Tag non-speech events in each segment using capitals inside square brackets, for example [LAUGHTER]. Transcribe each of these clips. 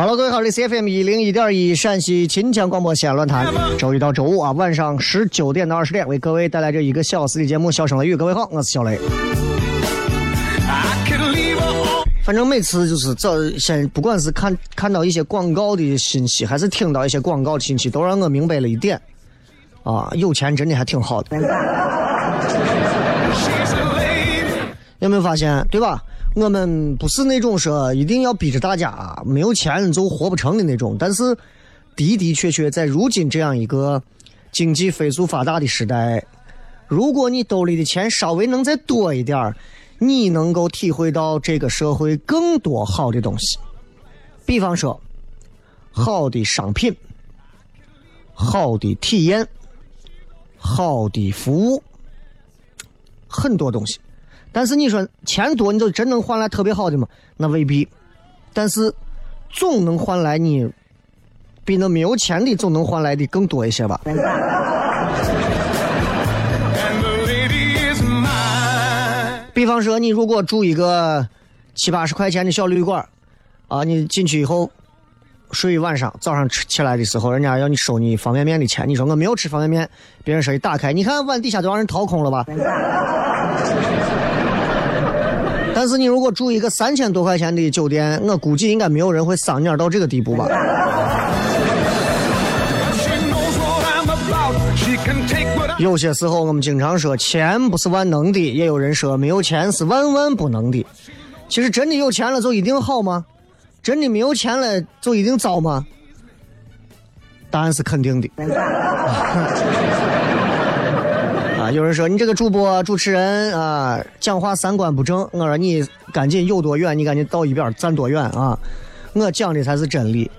Hello，各位好，这是 FM 一零一点一陕西秦腔广播西安论坛，周一到周五啊晚上十九点到二十点为各位带来这一个小时的节目《笑声雷雨》。各位好，我是小雷。反正每次就是这先，不管是看看到一些广告的信息，还是听到一些广告的信息，都让我明白了一点啊，有钱真的还挺好的。有没有发现，对吧？我们不是那种说一定要逼着大家没有钱就活不成的那种，但是的的确确在如今这样一个经济飞速发达的时代，如果你兜里的钱稍微能再多一点儿，你能够体会到这个社会更多好的东西。比方说，好的商品、好的体验、好的服务，很多东西。但是你说钱多，你就真能换来特别好的吗？那未必。但是总能换来你比那没有钱的总能换来的更多一些吧。比方说，你如果住一个七八十块钱的小旅馆，啊，你进去以后睡一晚上，早上吃起来的时候，人家要你收你方便面的钱，你说我没有吃方便面，别人说一打开，你看碗底下都让人掏空了吧？但是你如果住一个三千多块钱的酒店，我估计应该没有人会丧眼到这个地步吧？有些时候我们经常说钱不是万能的，也有人说没有钱是万万不能的。其实真的有钱了就一定好吗？真的没有钱了就一定糟吗？答案是肯定的。有人说你这个主播主持人啊，讲话三观不正。我说你赶紧有多远，你赶紧到一边站多远啊！我讲的才是真理。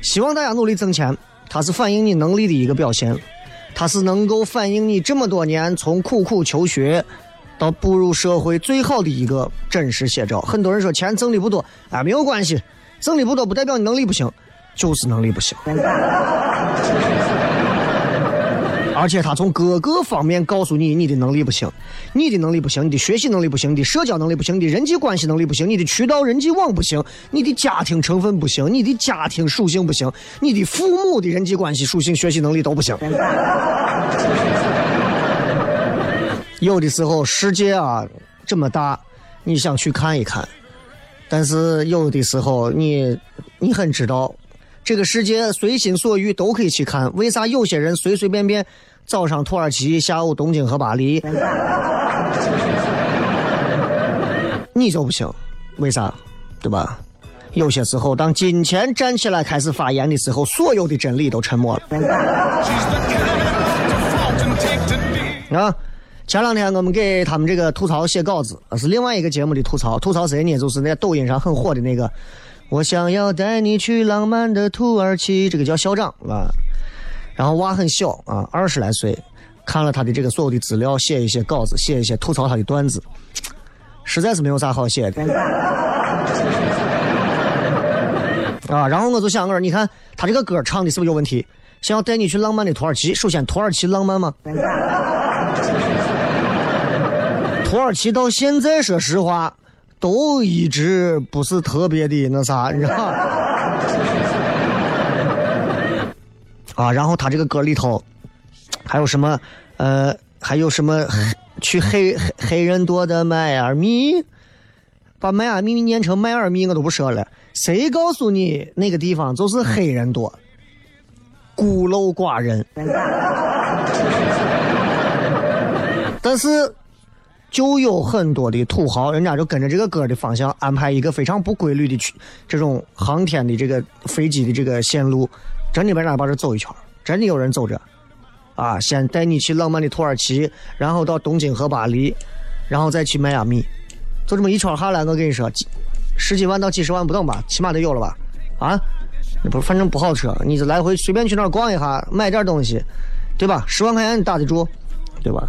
希望大家努力挣钱，它是反映你能力的一个表现。它是能够反映你这么多年从苦苦求学到步入社会最好的一个真实写照。很多人说钱挣的不多，啊，没有关系，挣的不多不代表你能力不行，就是能力不行。而且他从各个方面告诉你你的能力不行，你的能力不行，你的学习能力不行，你的社交能力不行，你的人际关系能力不行，你的渠道人际网不行，你的家庭成分不行，你的家庭属性不行，你的父母的人际关系属性、学习能力都不行。有的时候世界啊这么大，你想去看一看，但是有的时候你你很知道，这个世界随心所欲都可以去看，为啥有些人随随便便早上土耳其，下午东京和巴黎？你就不行，为啥？对吧？有些时候，当金钱站起来开始发言的时候，所有的真理都沉默了。啊，前两天我们给他们这个吐槽写稿子，是另外一个节目的吐槽。吐槽谁呢？就是那抖音上很火的那个“我想要带你去浪漫的土耳其”，这个叫校长啊。然后娃很小啊，二十来岁，看了他的这个所有的资料，写一些稿子，写一些吐槽他的段子，实在是没有啥好写的。[LAUGHS] 啊，然后我就想，我说，你看他这个歌唱的是不是有问题？想要带你去浪漫的土耳其，首先土耳其浪漫吗？[LAUGHS] 土耳其到现在，说实话，都一直不是特别的那啥，你知道？啊，然后他这个歌里头还有什么？呃，还有什么黑？去黑黑人多的迈阿密，把迈阿密念成迈阿密，我都不说了。谁告诉你那个地方就是黑人多？孤陋寡人。[LAUGHS] 但是，就有很多的土豪，人家就跟着这个歌的方向安排一个非常不规律的去这种航天的这个飞机的这个线路，真的把人把这走一圈，真的有人走着，啊，先带你去浪漫的土耳其，然后到东京和巴黎，然后再去迈阿密，就这么一圈下来，我跟你说。几十几万到几十万不等吧，起码得有了吧？啊，不，反正不好车，你就来回随便去那儿逛一下，买点东西，对吧？十万块钱你打得住，对吧？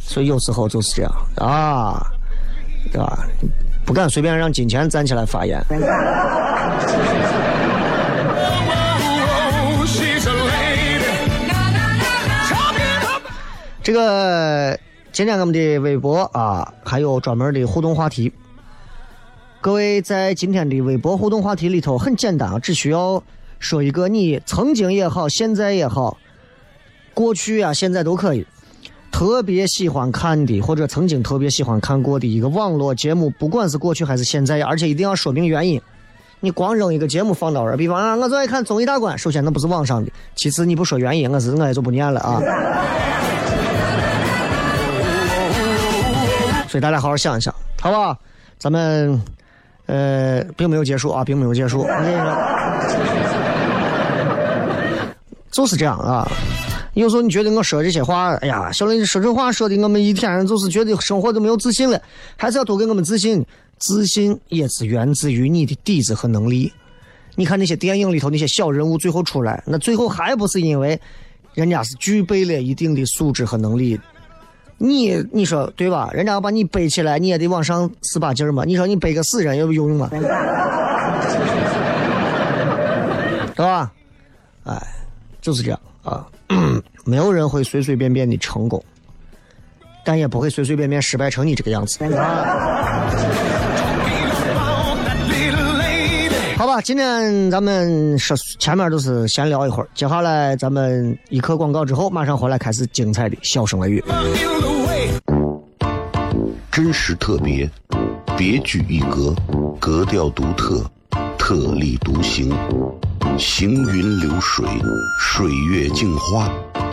所以有时候就是这样啊，对吧？不敢随便让金钱站起来发言。这个今天我们的微博啊，还有专门的互动话题。各位在今天的微博互动话题里头很简单啊，只需要说一个你曾经也好，现在也好，过去啊现在都可以，特别喜欢看的或者曾经特别喜欢看过的一个网络节目，不管是过去还是现在，而且一定要说明原因。你光扔一个节目放到这，比方啊，我最爱看综艺大观，首先那不是网上的，其次你不说原因，我是我也就不念了啊。所以大家好好想一想，好不好？咱们。呃，并没有结束啊，并没有结束。就是这样啊。有时候你觉得我说这些话，哎呀，小雷说这话说的，我们一天就是觉得生活都没有自信了。还是要多给我们自信，自信也是源自于你的底子和能力。你看那些电影里头那些小人物最后出来，那最后还不是因为人家是具备了一定的素质和能力。你你说对吧？人家要把你背起来，你也得往上使把劲儿嘛。你说你背个死人有有用吗？对吧？哎，就是这样啊。[CLEARS THROAT] 没有人会随随便便的成功，但也不会随随便便失败成你这个样子。好吧，今天咱们说前面都是闲聊一会儿，接下来咱们一刻广告之后，马上回来开始精彩的笑声雷雨。真实特别，别具一格，格调独特，特立独行，行云流水，水月镜花。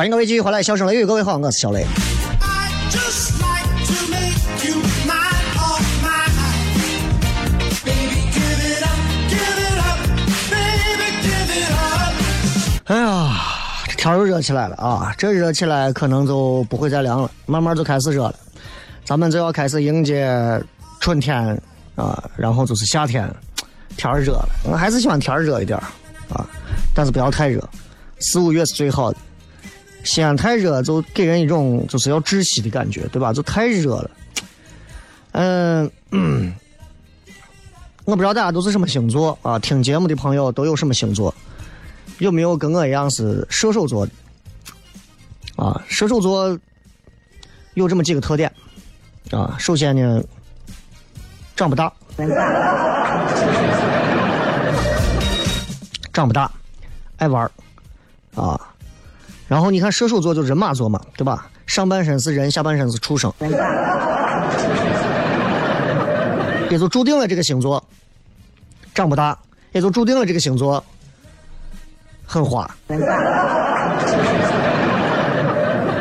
欢迎各位继续回来，笑声雷雨，各位好，我是小雷。哎呀，这天又热起来了啊！这热起来可能就不会再凉了，慢慢就开始热了。咱们就要开始迎接春天啊，然后就是夏天，天热了。我还是喜欢天热一点啊，但是不要太热。四五月是最好的。西安太热就给人一种就是要窒息的感觉，对吧？就太热了。嗯，我不知道大家都是什么星座啊？听节目的朋友都有什么星座？有没有跟我一样是射手座的？啊，射手座有这么几个特点啊。首先呢，长不大，长不大，爱玩啊。然后你看射手座就人马座嘛，对吧？上半身是人，下半身是畜生，也就注定了这个星座长不大，也就注定了这个星座很花，对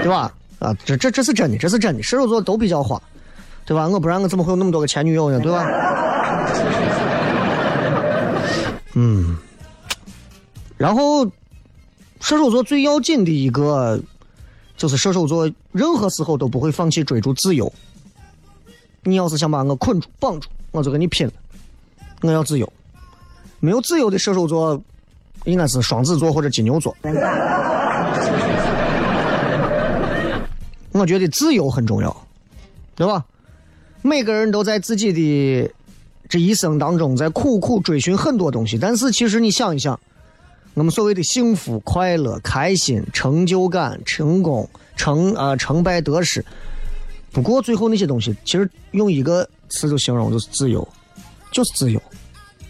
吧？啊，这这这是真的，这是真的，射手座都比较花，对吧？我不然我怎么会有那么多个前女友呢？对吧？嗯，然后射手座最要紧的一个就是射手座任何时候都不会放弃追逐自由。你要是想把我捆住、绑住，我就跟你拼了。我要自由，没有自由的射手座应该是双子座或者金牛座。我觉得自由很重要，对吧？每个人都在自己的这一生当中在苦苦追寻很多东西，但是其实你想一想，我们所谓的幸福、快乐、开心、成就感、成功、成啊、成败得失，不过最后那些东西，其实用一个词就形容，就是自由，就是自由，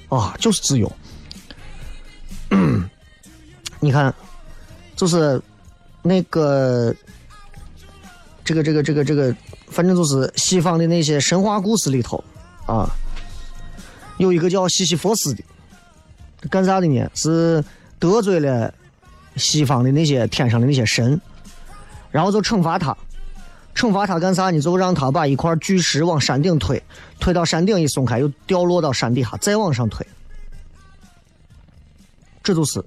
啊，就是自由。你看，就是那个这个这个这个这个，反正就是西方的那些神话故事里头啊，有一个叫西西弗斯的，干啥的呢？是得罪了西方的那些天上的那些神，然后就惩罚他。惩罚他干啥呢？就让他把一块巨石往山顶推，推到山顶一松开，又掉落到山底下，再往上推。这就是，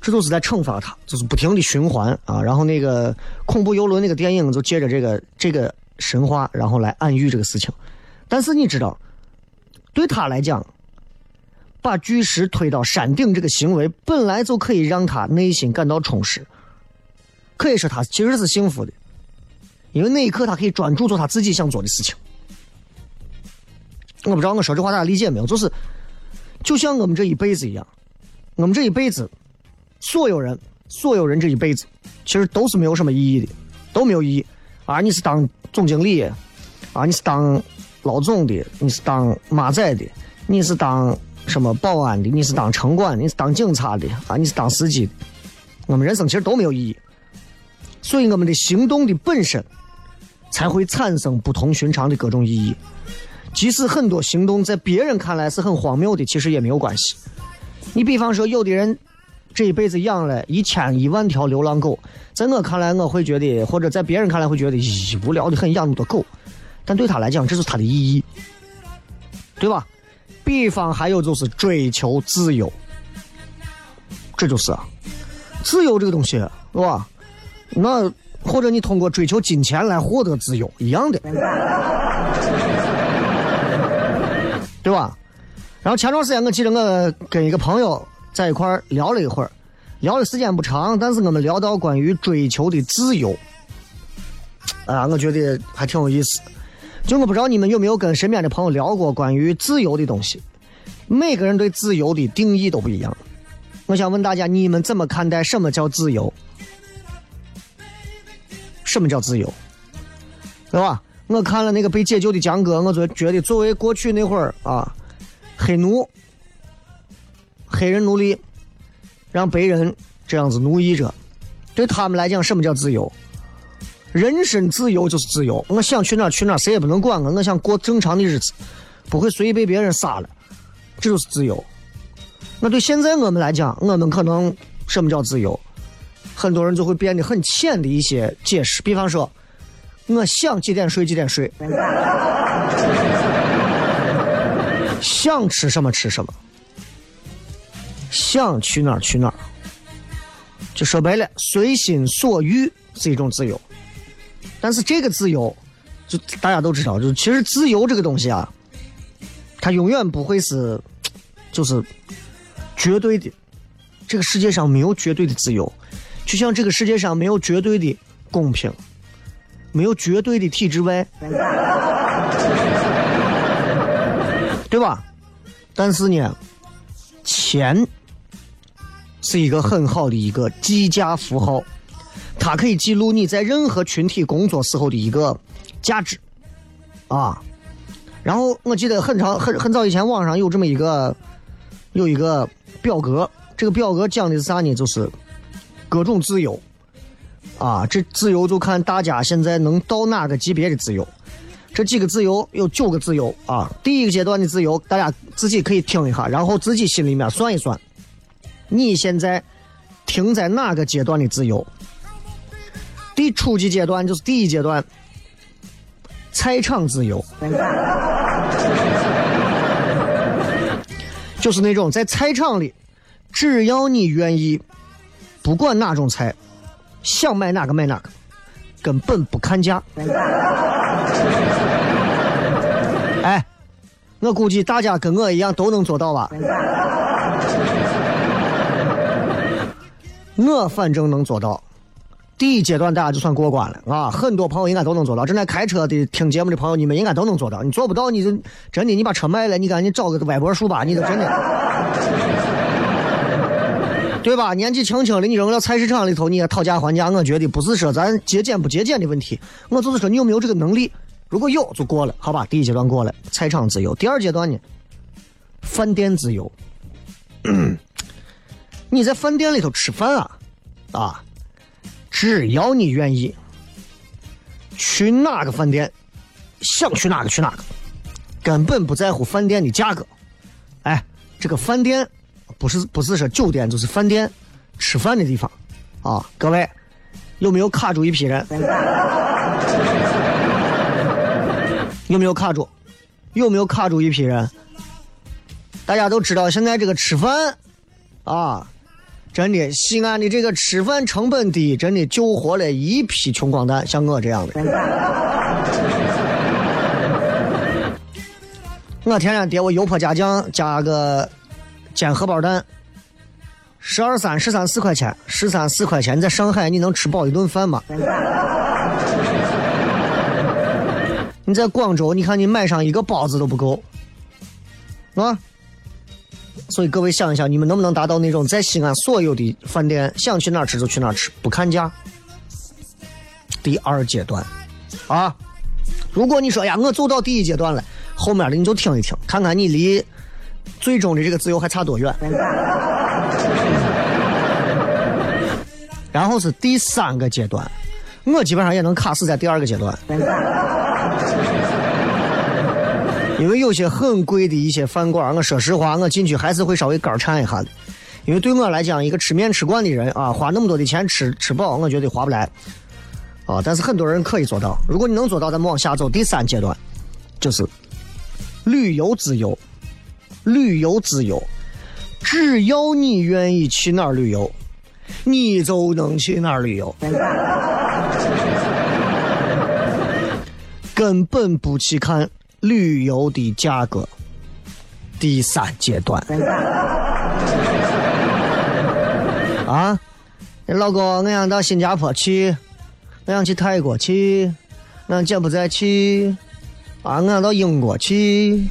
这就是在惩罚他，就是不停的循环啊。然后那个恐怖游轮那个电影就借着这个这个神话，然后来暗喻这个事情。但是你知道，对他来讲，把巨石推到山顶这个行为本来就可以让他内心感到充实，可以说他其实是幸福的，因为那一刻他可以专注做他自己想做的事情。我不知道我说这话大家理解没有？就是，就像我们这一辈子一样，我们这一辈子，所有人，所有人这一辈子，其实都是没有什么意义的，都没有意义。啊，你是当总经理，啊，你是当老总的，你是当马仔的，你是当什么保安的，你是当城管的，你是当警察的，啊，你是当司机的，我们人生其实都没有意义。所以我们的行动的本身，才会产生不同寻常的各种意义。即使很多行动在别人看来是很荒谬的，其实也没有关系。你比方说，有的人这一辈子养了一千一万条流浪狗，在我看来，我会觉得，或者在别人看来会觉得，咦，无聊的很，养那么多狗。但对他来讲，这是他的意义，对吧？比方还有就是追求自由，这就是啊，自由这个东西，是吧？那或者你通过追求金钱来获得自由，一样的。[LAUGHS] 对吧？然后前段时间我记得我跟一个朋友在一块聊了一会儿，聊的时间不长，但是我们聊到关于追求的自由，啊，我觉得还挺有意思。就我不知道你们有没有跟身边的朋友聊过关于自由的东西，每个人对自由的定义都不一样。我想问大家，你们怎么看待什么叫自由？什么叫自由？对吧？我看了那个被解救的江哥，我就觉得作为过去那会儿啊，黑奴、黑人奴隶，让白人这样子奴役着，对他们来讲，什么叫自由？人身自由就是自由，我想去哪去哪，谁也不能管我。我想过正常的日子，不会随意被别人杀了，这就是自由。那对现在我们来讲，我们可能什么叫自由？很多人就会变得很浅的一些解释，比方说，我想几点睡几点睡，想吃什么吃什么，想去哪儿去哪儿，就说白了，随心所欲是一种自由。但是这个自由，就大家都知道，就其实自由这个东西啊，它永远不会是，就是绝对的。这个世界上没有绝对的自由，就像这个世界上没有绝对的公平，没有绝对的体制外，[LAUGHS] 对吧？但是呢，钱是一个很好的一个计价符号，它可以记录你在任何群体工作时候的一个价值啊。然后我记得很长很很早以前，网上有这么一个有一个表格，这个表格讲的是啥呢？就是各种自由啊，这自由就看大家现在能到哪个级别的自由。这几个自由有九个自由啊。第一个阶段的自由，大家自己可以听一下，然后自己心里面算一算，你现在停在哪个阶段的自由？第初级阶段就是第一阶段，菜场自由，就是那种在菜场里，只要你愿意，不管哪种菜，想买哪个买哪个，根本不看价。哎，我估计大家跟我一样都能做到吧？我反正能做到。第一阶段大家就算过关了啊！很多朋友应该都能做到。正在开车的、听节目的朋友，你们应该都能做到。你做不到，你就真的你把车卖了，你赶紧找个歪脖树吧，你就真的，对吧？年纪轻轻的，你扔到菜市场里头，你也讨价还价，我觉得不是说咱节俭不节俭的问题，我就是说你有没有这个能力。如果有就过了，好吧？第一阶段过了，菜场自由。第二阶段呢，饭店自由。你在饭店里头吃饭啊，啊，只要你愿意，去哪个饭店，想去哪个去哪个，根本不在乎饭店的价格。哎，这个饭店不是不是说酒店，就是饭店吃饭的地方啊。各位有没有卡住一批人？[LAUGHS] 有没有卡住？有没有卡住一批人？大家都知道，现在这个吃饭啊，真的西安的这个吃饭成本低，真的救活了一批穷光蛋，像我这样的。我天天点我油泼加酱加个煎荷包蛋，十二三十三四块钱，十三四块钱，你在上海你能吃饱一顿饭吗？你在广州，你看你买上一个包子都不够，啊！所以各位想一想，你们能不能达到那种在西安所有的饭店想去哪吃就去哪吃，不看价？第二阶段，啊！如果你说呀，我走到第一阶段了，后面的你就听一听，看看你离最终的这个自由还差多远。然后是第三个阶段，我基本上也能卡死在第二个阶段。因为有些很贵的一些饭馆，我说实话，我进去还是会稍微肝颤一下的。因为对我来讲，一个吃面吃惯的人啊，花那么多的钱吃吃饱，我觉得划不来。啊，但是很多人可以做到。如果你能做到，咱们往下走，第三阶段就是旅游自由。旅游自由，只要你愿意去哪儿旅游，你就能去哪儿旅游。[LAUGHS] 根本不去看旅游的价格。第三阶段，啊，老公，我想到新加坡去，我想去泰国去，我想柬埔寨去，啊，我想到英国去，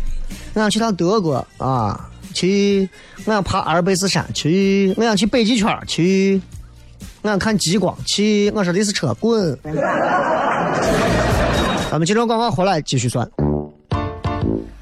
我想去趟德国啊，去，我想爬阿尔卑斯山去，我想去北极圈去，我想看极光去，我说的是车滚。咱们接着广告回来继续算。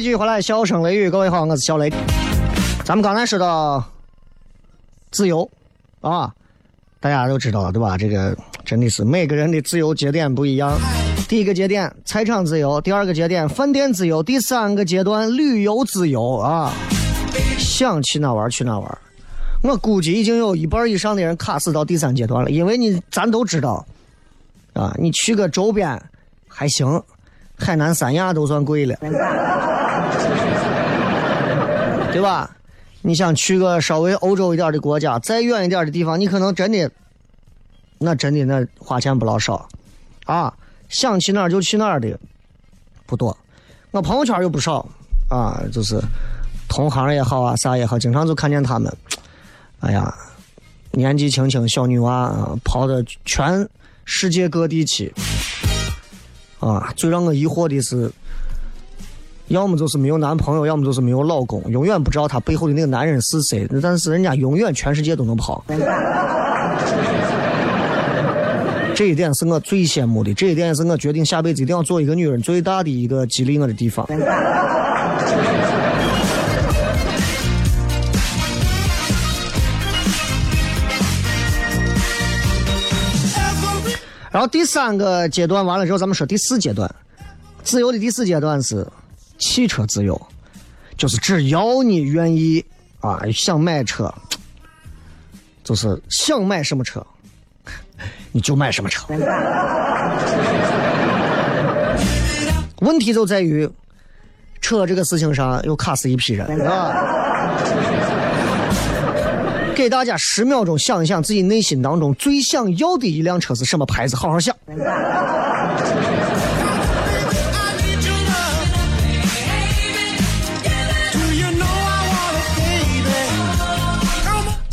位继续回来，笑声雷雨，各位好，我是小雷。咱们刚才说到自由啊，大家都知道了对吧？这个真的是每个人的自由节点不一样。第一个节点财产自由，第二个节点饭店自由，第三个阶段旅游自由啊，想去哪玩去哪玩。我估计已经有一半以上的人卡死到第三阶段了，因为你咱都知道啊，你去个周边还行，海南三亚都算贵了。对吧？你想去个稍微欧洲一点的国家，再远一点的地方，你可能真的，那真的那花钱不老少，啊，想去哪儿就去哪儿的不多。我朋友圈有不少啊，就是同行也好啊，啥也好，经常就看见他们，哎呀，年纪轻轻小女娃啊，跑到全世界各地去，啊，最让我疑惑的是。要么就是没有男朋友，要么就是没有老公，永远不知道她背后的那个男人是谁。但是人家永远全世界都能跑，[LAUGHS] 这一点是我最羡慕的，这一点也是我决定下辈子一定要做一个女人最大的一个激励我的地方。然后第三个阶段完了之后，咱们说第四阶段，自由的第四阶段是汽车自由，就是只要你愿意啊，想买车，就是想买什么车，[LAUGHS] 你就买什么车。问题就在于车这个事情上又卡死一批人啊。给大家十秒钟想一想自己内心当中最想要的一辆车是什么牌子，好好想。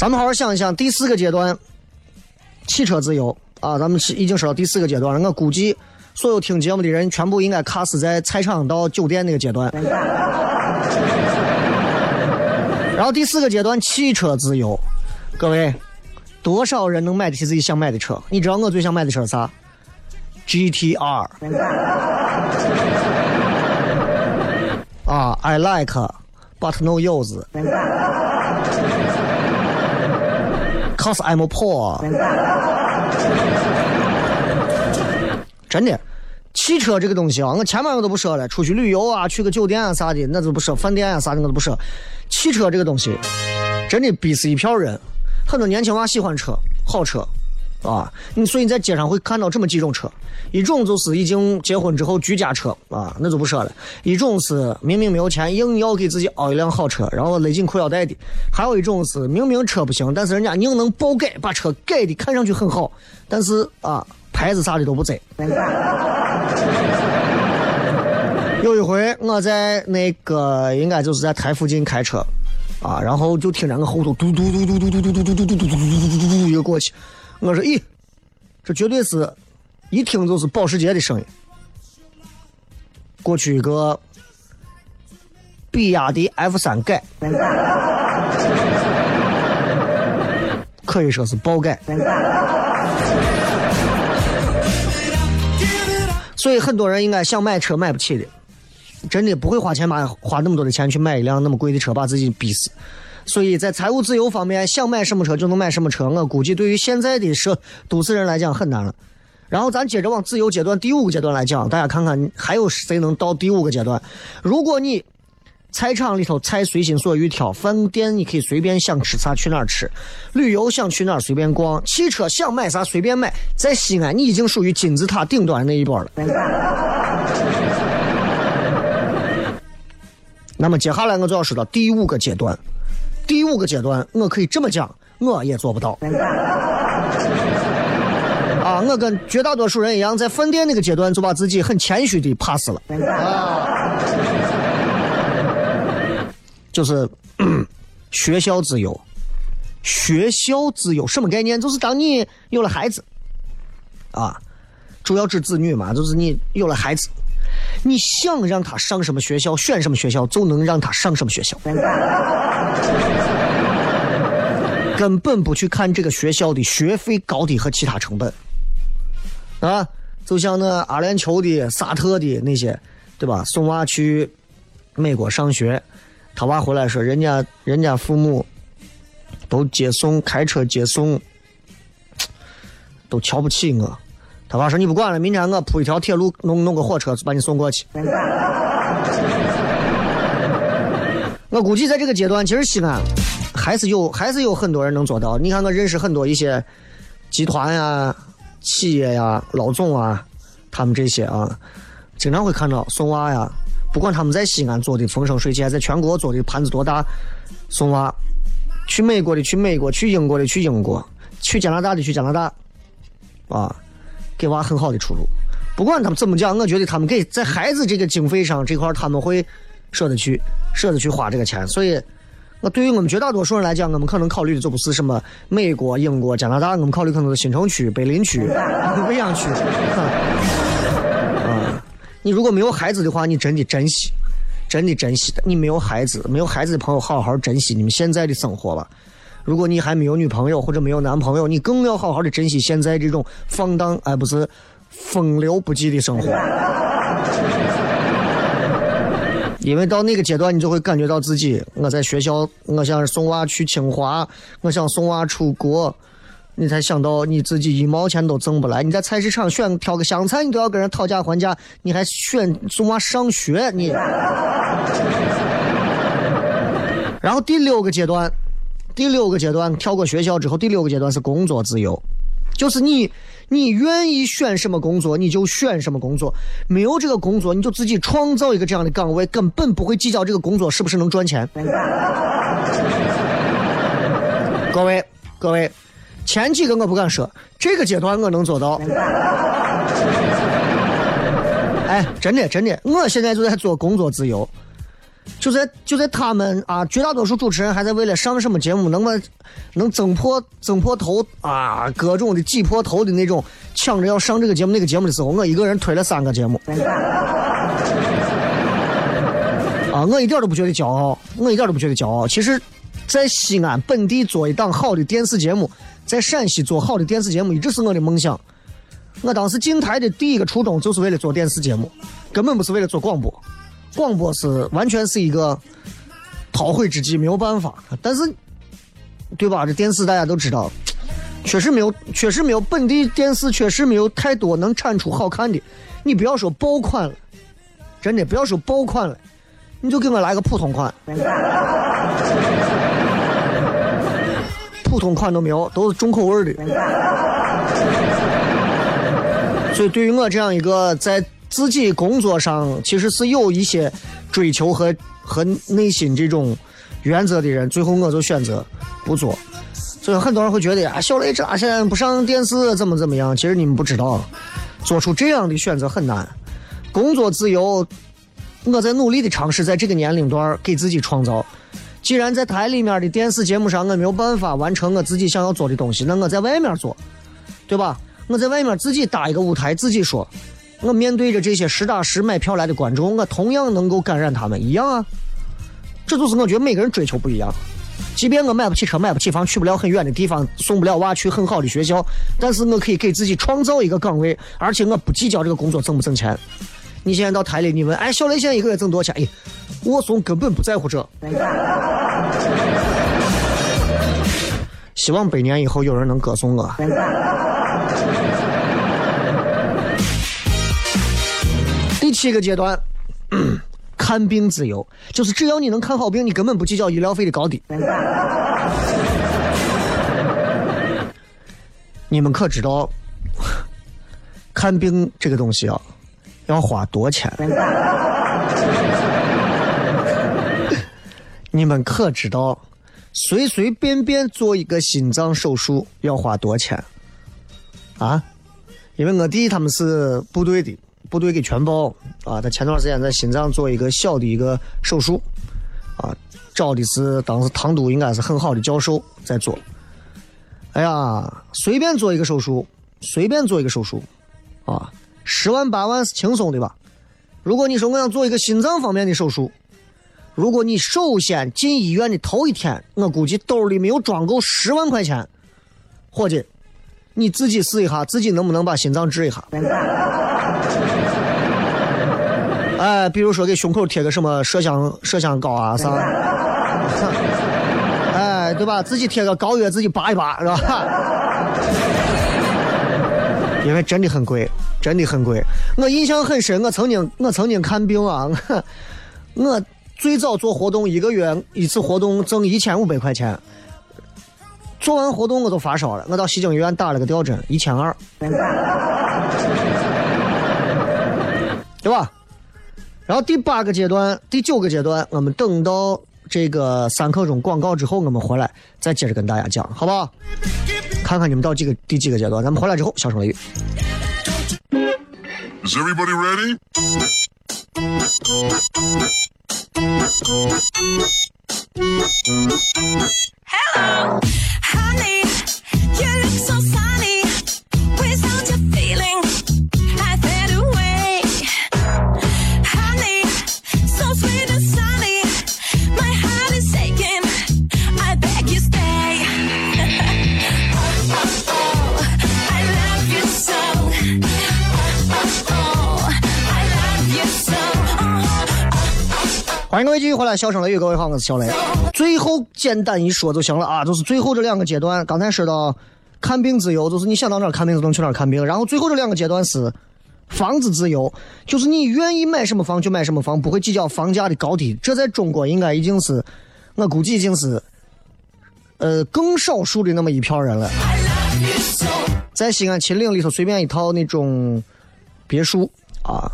咱们好好想一想，第四个阶段，汽车自由啊，咱们是已经说到第四个阶段了。我估计所有听节目的人全部应该卡死在菜场到酒店那个阶段。然后第四个阶段，汽车自由，各位，多少人能买得起自己想买的车？你知道我最想买的车是啥？GTR。啊，I like but no use。Cause I'm poor。真的，汽车这个东西啊，我前面我都不说了，出去旅游啊，去个酒店啊啥的，那都不说，饭店啊啥的我都不说。汽车这个东西，真的逼死一票人。很多年轻娃喜欢车，好车，啊，你所以你在街上会看到这么几种车，一种就是已经结婚之后居家车啊，那就不说了；一种是明明没有钱，硬要给自己熬一辆好车，然后勒紧裤腰带的；还有一种是明明车不行，但是人家硬能爆改，把车改的看上去很好，但是啊，牌子啥的都不在。有一回我在那个应该就是在台附近开车，啊，然后就听着我后头嘟嘟嘟嘟嘟嘟嘟嘟嘟嘟嘟嘟嘟嘟嘟嘟一个过去，我说咦，这绝对是，一听就是保时捷的声音。过去一个比亚迪 F 三改，可以说是爆改。所以很多人应该想买车买不起的，真的不会花钱买花那么多的钱去买一辆那么贵的车，把自己逼死。所以在财务自由方面，想买什么车就能买什么车，我估计对于现在的社都市人来讲很难了。然后咱接着往自由阶段第五个阶段来讲，大家看看还有谁能到第五个阶段？如果你菜场里头菜随心所欲挑，饭店你可以随便想吃啥去哪儿吃，旅游想去哪儿随便逛，汽车想买啥随便买，在西安你已经属于金字塔顶端那一波了。那么接下来我就要说到第五个阶段，第五个阶段我可以这么讲，我也做不到。啊，我跟绝大多数人一样，在饭店那个阶段就把自己很谦虚的 pass 了。啊，就是嗯学校自由，学校自由什么概念？就是当你有了孩子，啊，主要指子女嘛，就是你有了孩子，你想让他上什么学校，选什么学校，就能让他上什么学校。根本不去看这个学校的学费高低和其他成本，啊，就像那阿联酋的、沙特的那些，对吧？送娃去美国上学，他娃回来说，人家人家父母都接送，开车接送，都瞧不起我。他爸说：“你不管了，明天我铺一条铁路，弄弄个火车把你送过去。[LAUGHS] ”我估计在这个阶段，其实西安还是有还是有很多人能做到。你看，我认识很多一些集团呀、企业呀、老总啊，他们这些啊，经常会看到送娃呀，不管他们在西安做的风生水起，还在全国做的盘子多大，送娃去美国的去美国，去英国的去英国，去加拿大的去加拿大，啊，给娃很好的出路。不管他们怎么讲，我觉得他们给在孩子这个经费上这块他们会舍得去舍得去花这个钱，所以。那对于我们绝大多数人来讲，我们可能考虑的就不是什么美国、英国、加拿大，我们考虑可能是新城区、碑林区、[LAUGHS] 未央区。[LAUGHS] 啊，你如果没有孩子的话，你真的珍惜，真的珍惜的。你没有孩子，没有孩子的朋友，好好珍惜你们现在的生活吧。如果你还没有女朋友或者没有男朋友，你更要好好的珍惜现在这种放荡而不是风流不羁的生活。因为到那个阶段，你就会感觉到自己，我在学校，我想送娃去清华，我想送娃出国，你才想到你自己一毛钱都挣不来。你在菜市场选挑个香菜，你都要跟人讨价还价，你还选送娃上学，你。然后第六个阶段，第六个阶段跳过学校之后，第六个阶段是工作自由，就是你你愿意选什么工作你就选什么工作，没有这个工作你就自己创造一个这样的岗位，根本不会计较这个工作是不是能赚钱。各位各位，前几个我不敢说，这个阶段我能做到。哎，真的真的，我现在就在做工作自由。就在就在他们啊，绝大多数主持人还在为了上什么节目能把能挣破挣破头啊，各种的挤破头的那种抢着要上这个节目那个节目的时候，我一个人推了三个节目。[LAUGHS] 啊，我一点都不觉得骄傲，我一点都不觉得骄傲。其实，在西安本地做一档好的电视节目，在陕西做好的电视节目，一直是我的梦想。我当时进台的第一个初衷就是为了做电视节目，根本不是为了做广播。广播是完全是一个韬晦之计，没有办法。但是，对吧？这电视大家都知道，确实没有，确实没有本地电视，确实没有太多能产出好看的。你不要说爆款了，真的不要说爆款了，你就给我来个普通款，[LAUGHS] 普通款都没有，都是重口味的。所以对于我这样一个在自己工作上其实是有一些追求和和内心这种原则的人，最后我就选择不做。所以很多人会觉得呀，小雷这现在不上电视怎么怎么样？其实你们不知道，做出这样的选择很难。工作自由，我在努力的尝试在这个年龄段给自己创造。既然在台里面的电视节目上我没有办法完成我自己想要做的东西，那我在外面做，对吧？我在外面自己搭一个舞台，自己说，我面对着这些实打实买票来的观众，我同样能够感染他们，一样啊。这就是我觉得每个人追求不一样。即便我买不起车、买不起房、去不了很远的地方、送不了娃去很好的学校，但是我可以给自己创造一个岗位，而且我不计较这个工作挣不挣钱。你现在到台里，你问，哎，小雷现在一个月挣多少钱？哎，我怂根本不在乎这。希望百年以后有人能歌颂我。七个阶段，看病自由，就是只要你能看好病，你根本不计较医疗费的高低。你们可知道，看病这个东西啊，要花多钱？[LAUGHS] 你们可知道，随随便便做一个心脏手术要花多钱？啊？因为我弟他们是部队的，部队给全报啊。他前段时间在心脏做一个小的一个手术，啊，找的是当时唐都应该是很好的教授在做。哎呀，随便做一个手术，随便做一个手术，啊，十万八万是轻松的吧？如果你说我想做一个心脏方面的手术，如果你首先进医院的头一天，我估计兜里没有装够十万块钱，伙计，你自己试一下，自己能不能把心脏治一下？哎，比如说给胸口贴个什么麝香麝香膏啊啥，[LAUGHS] 哎，对吧？自己贴个膏药，自己拔一拔，是吧？因为真的很贵，真的很贵。我印象很深，我曾经我曾经看病啊，我 [LAUGHS] 我最早做活动，一个月一次活动挣一千五百块钱。做完活动我都发烧了，我到西京医院打了个吊针，一千二，[LAUGHS] 对吧？然后第八个阶段、第九个阶段，我们等到这个三刻钟广告之后，我们回来再接着跟大家讲，好不好？看看你们到这个第几个阶段，咱们回来之后小声雷雨。Is everybody ready? Honey, you look so sunny. Without your feeling, 欢迎各位继续回来，笑声雷雨，各位好，我是小雷。最后简单一说就行了啊，就是最后这两个阶段。刚才说到看病自由，就是你想到哪看病就能去哪看病。然后最后这两个阶段是房子自由，就是你愿意买什么房就买什么房，不会计较房价的高低。这在中国应该已经是，我估计已经是，呃，更少数的那么一票人了。在西安秦岭里头随便一套那种别墅啊，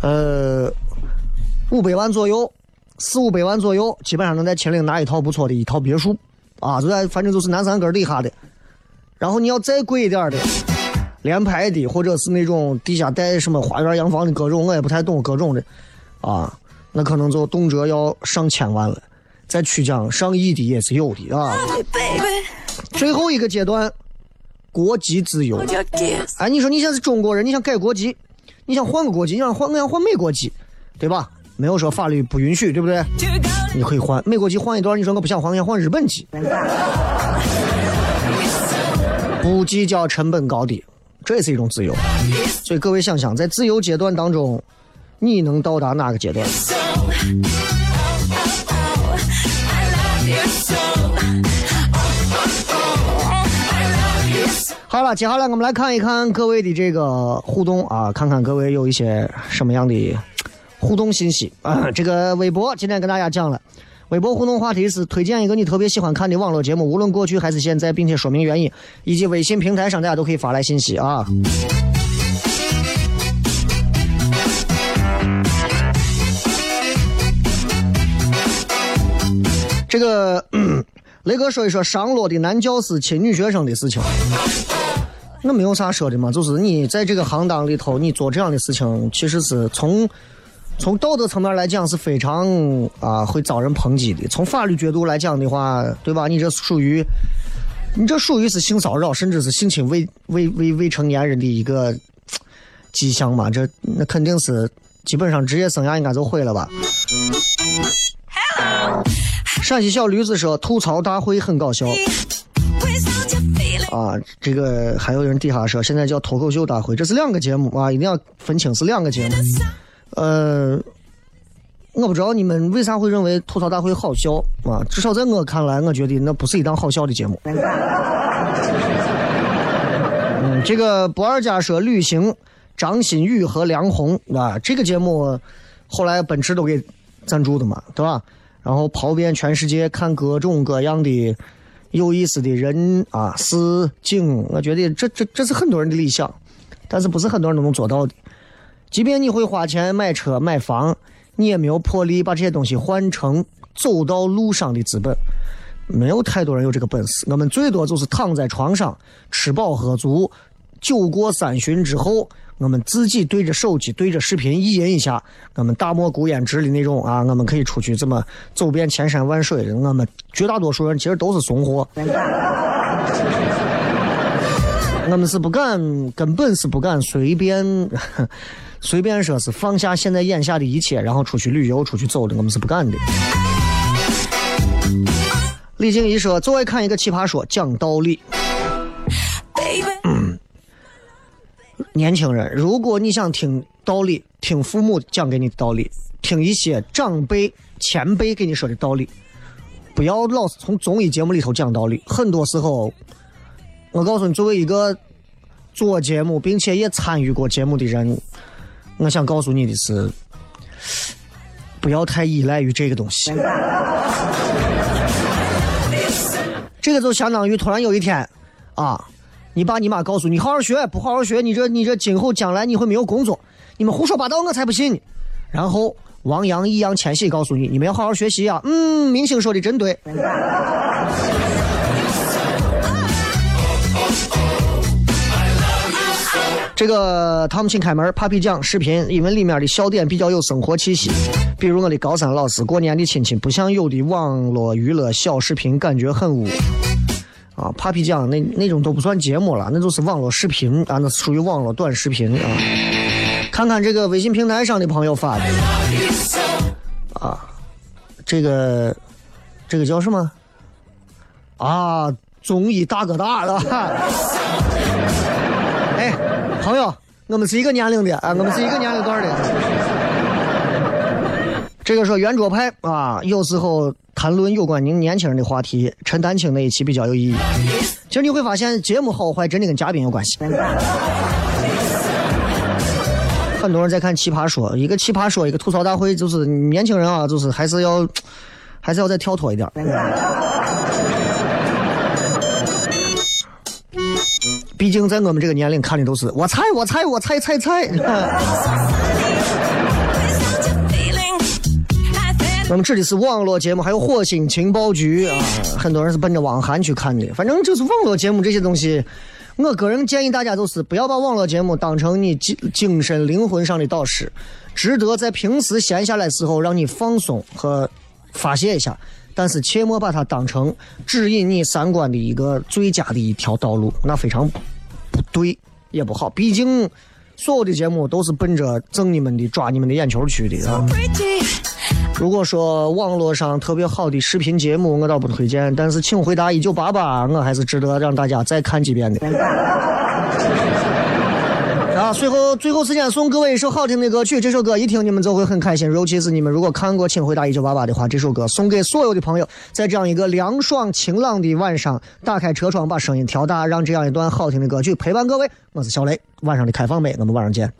呃，五百万左右，四五百万左右，基本上能在秦岭拿一套不错的一套别墅啊，就在反正就是南山根底下的。然后你要再贵一点的，联排的或者是那种地下带什么花园洋房的各种，我也不太懂各种的啊，那可能就动辄要上千万了，在曲江上亿的也是有的啊。Baby, [LAUGHS] 最后一个阶段，国籍自由。哎，你说你现在是中国人，你想改国籍，你想换个国籍，你想换，我想换美国籍，对吧？没有说法律不允许，对不对？你可以换美国籍，换一段。你说我不想换，我想换日本籍，不计较成本高低，这也是一种自由。所以各位想想，在自由阶段当中，你能到达哪个阶段？好了，接下来我们来看一看各位的这个互动啊，看看各位有一些什么样的互动信息啊。这个微博今天跟大家讲了，微博互动话题是推荐一个你特别喜欢看的网络节目，无论过去还是现在，并且说明原因，以及微信平台上大家都可以发来信息啊。这个 [CLEARS THROAT] 雷哥说一说上落的男教师亲女学生的事情。那没有啥说的嘛，就是你在这个行当里头，你做这样的事情，其实是从从道德层面来讲是非常啊会遭人抨击的。从法律角度来讲的话，对吧？你这属于你这属于是性骚扰，甚至是性侵未未未未成年人的一个迹象嘛？这那肯定是基本上职业生涯应该就毁了吧？陕西小驴子说吐槽大会很搞笑。啊，这个还有人底下说，现在叫脱口秀大会，这是两个节目啊，一定要分清是两个节目。呃，我不知道你们为啥会认为吐槽大会好笑啊？至少在我看来，我觉得那不是一档好笑的节目。嗯，这个不二家说旅行，张馨予和梁红啊，这个节目后来奔驰都给赞助的嘛，对吧？然后跑遍全世界看各种各样的有意思的人啊、事景，我觉得这这这是很多人的理想，但是不是很多人都能做到的。即便你会花钱买车买房，你也没有魄力把这些东西换成走到路上的资本。没有太多人有这个本事，我们最多就是躺在床上吃饱喝足，酒过三巡之后，我们自己对着手机对着视频意淫一下，我们大漠孤烟直的那种啊，我们可以出去这么走遍千山万水的。我们绝大多数人其实都是怂货，我们是不敢，根本是不敢随便随便说是放下现在眼下的一切，然后出去旅游出去走的，我们是不干的。李静怡说：“最爱看一个奇葩说，讲道理。Baby. 年轻人，如果你想听道理，听父母讲给你的道理，听一些长辈、前辈给你说的道理，不要老是从综艺节目里头讲道理。很多时候，我告诉你，作为一个做节目并且也参与过节目的人，我想告诉你的是，不要太依赖于这个东西。[LAUGHS] 这个就相当于突然有一天，啊，你爸你妈告诉你好好学，不好好学，你这你这今后将来你会没有工作，你们胡说八道，我才不信呢。然后王阳、易烊千玺告诉你，你们要好好学习啊。嗯，明星说的真对。这个他们请开门，Papi 酱视频，因为里面的笑点比较有生活气息。比如我的高三老师，过年的亲戚不像有的网络娱乐小视频，感觉很污。啊，Papi 酱那那种都不算节目了，那就是网络视频啊，那属于网络短视频啊。看看这个微信平台上的朋友发的，啊，这个这个叫什么？啊，综艺大哥大了。哎，朋友，我们是一个年龄的啊，我们是一个年龄段的。这个说圆桌派啊，有时候谈论有关您年轻人的话题，陈丹青那一期比较有意义。其实你会发现，节目好坏真的跟嘉宾有关系。很多人在看《奇葩说》，一个《奇葩说》，一个吐槽大会，就是年轻人啊，就是还是要，还是要再跳脱一点。毕竟在我们这个年龄看的都是我猜我猜我猜猜猜。Without your feeling. I said 我们指的是网络节目，还有火星情报局啊，很多人是奔着汪涵去看的。反正就是网络节目这些东西，我个人建议大家就是不要把网络节目当成你精精神灵魂上的导师，值得在平时闲下来时候让你放松和发泄一下，但是切莫把它当成指引你三观的一个最佳的一条道路，那非常不对，也不好。毕竟所有的节目都是奔着挣你们的、抓你们的眼球去的啊。如果说网络上特别好的视频节目，我倒不推荐，但是请回答一九八八，我还是值得让大家再看几遍的。啊，最后最后，时间送各位一首好听的歌曲。这首歌一听你们就会很开心，尤其是你们如果看过《请回答一九八八》的话，这首歌送给所有的朋友。在这样一个凉爽晴朗的晚上，打开车窗，把声音调大，让这样一段好听的歌曲陪伴各位。我是小雷，晚上的开放麦，我们晚上见。